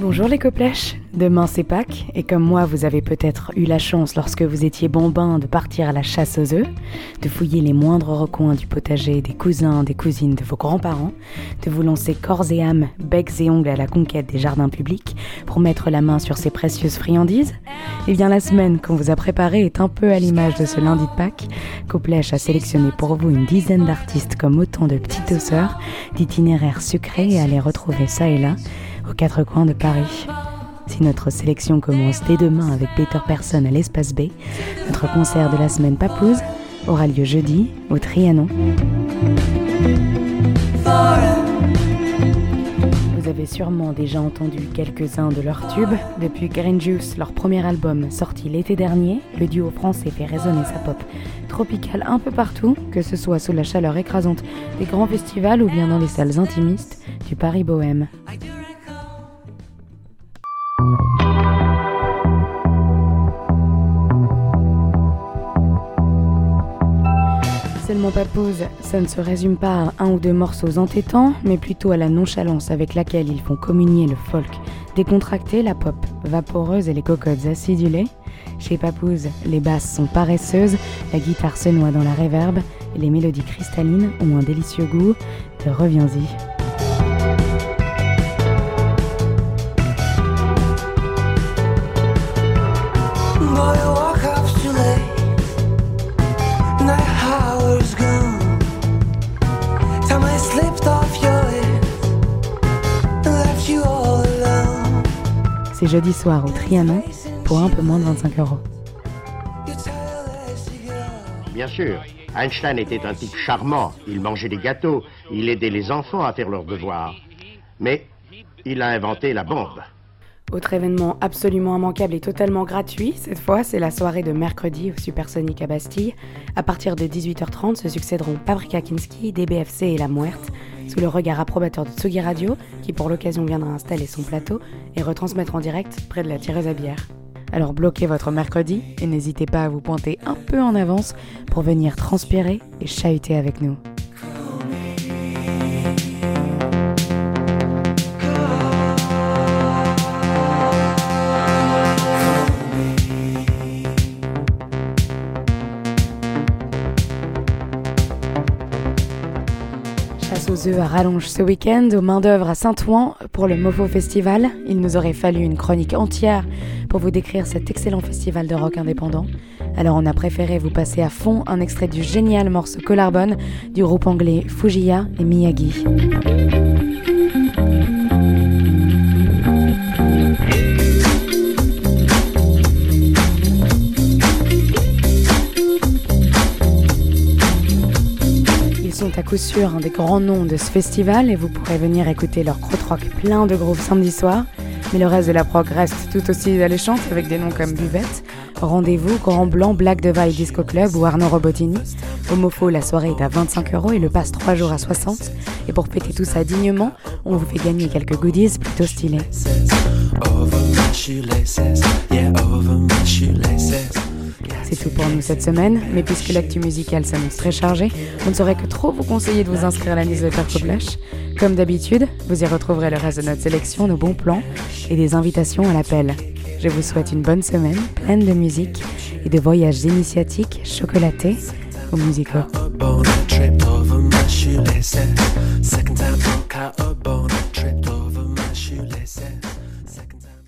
Bonjour les coplèches, demain c'est Pâques et comme moi vous avez peut-être eu la chance lorsque vous étiez bambin de partir à la chasse aux œufs, de fouiller les moindres recoins du potager des cousins, des cousines de vos grands-parents, de vous lancer corps et âme, becs et ongles à la conquête des jardins publics pour mettre la main sur ces précieuses friandises, Eh bien la semaine qu'on vous a préparée est un peu à l'image de ce lundi de Pâques, Coplèche a sélectionné pour vous une dizaine d'artistes comme autant de petites osseurs, d'itinéraires sucrés et à les retrouver ça et là aux quatre coins de Paris. Si notre sélection commence dès demain avec Peter Person à l'Espace B, notre concert de la semaine Papouze aura lieu jeudi au Trianon. Vous avez sûrement déjà entendu quelques-uns de leurs tubes. Depuis Green Juice, leur premier album sorti l'été dernier, le duo français fait résonner sa pop tropicale un peu partout, que ce soit sous la chaleur écrasante des grands festivals ou bien dans les salles intimistes du Paris Bohème. Seulement Papouze, ça ne se résume pas à un ou deux morceaux entêtants, mais plutôt à la nonchalance avec laquelle ils font communier le folk, décontracté, la pop vaporeuse et les cocottes acidulées. Chez Papouze, les basses sont paresseuses, la guitare se noie dans la réverbe et les mélodies cristallines ont un délicieux goût de reviens-y. C'est jeudi soir au Trianon pour un peu moins de 25 euros. Bien sûr, Einstein était un type charmant. Il mangeait des gâteaux, il aidait les enfants à faire leurs devoirs. Mais il a inventé la bombe. Autre événement absolument immanquable et totalement gratuit, cette fois, c'est la soirée de mercredi au Supersonic à Bastille. À partir de 18h30 se succéderont Paprika Kinski, DBFC et La Muerte, sous le regard approbateur de Tsugi Radio, qui pour l'occasion viendra installer son plateau et retransmettre en direct près de la tireuse à bière. Alors bloquez votre mercredi et n'hésitez pas à vous pointer un peu en avance pour venir transpirer et chahuter avec nous. Chasse aux œufs à rallonge ce week-end, aux main-d'œuvre à Saint-Ouen pour le Mofo Festival. Il nous aurait fallu une chronique entière pour vous décrire cet excellent festival de rock indépendant. Alors on a préféré vous passer à fond un extrait du génial morceau Collarbone du groupe anglais Fujiya et Miyagi. Sont à coup sûr un des grands noms de ce festival et vous pourrez venir écouter leur crotrock plein de groupes samedi soir. Mais le reste de la prog reste tout aussi alléchante avec des noms comme Buvette, Rendez-vous, Grand Blanc, Black Devil Disco Club ou Arnaud Robotini. Au Mofo, la soirée est à 25 euros et le passe 3 jours à 60. Et pour fêter tout ça dignement, on vous fait gagner quelques goodies plutôt stylés. C'est tout pour nous cette semaine, mais puisque l'actu musicale s'annonce très chargée, on ne saurait que trop vous conseiller de vous inscrire à la newsletter Coplash. Comme d'habitude, vous y retrouverez le reste de notre sélection, nos bons plans et des invitations à l'appel. Je vous souhaite une bonne semaine, pleine de musique et de voyages initiatiques chocolatés ou musicaux.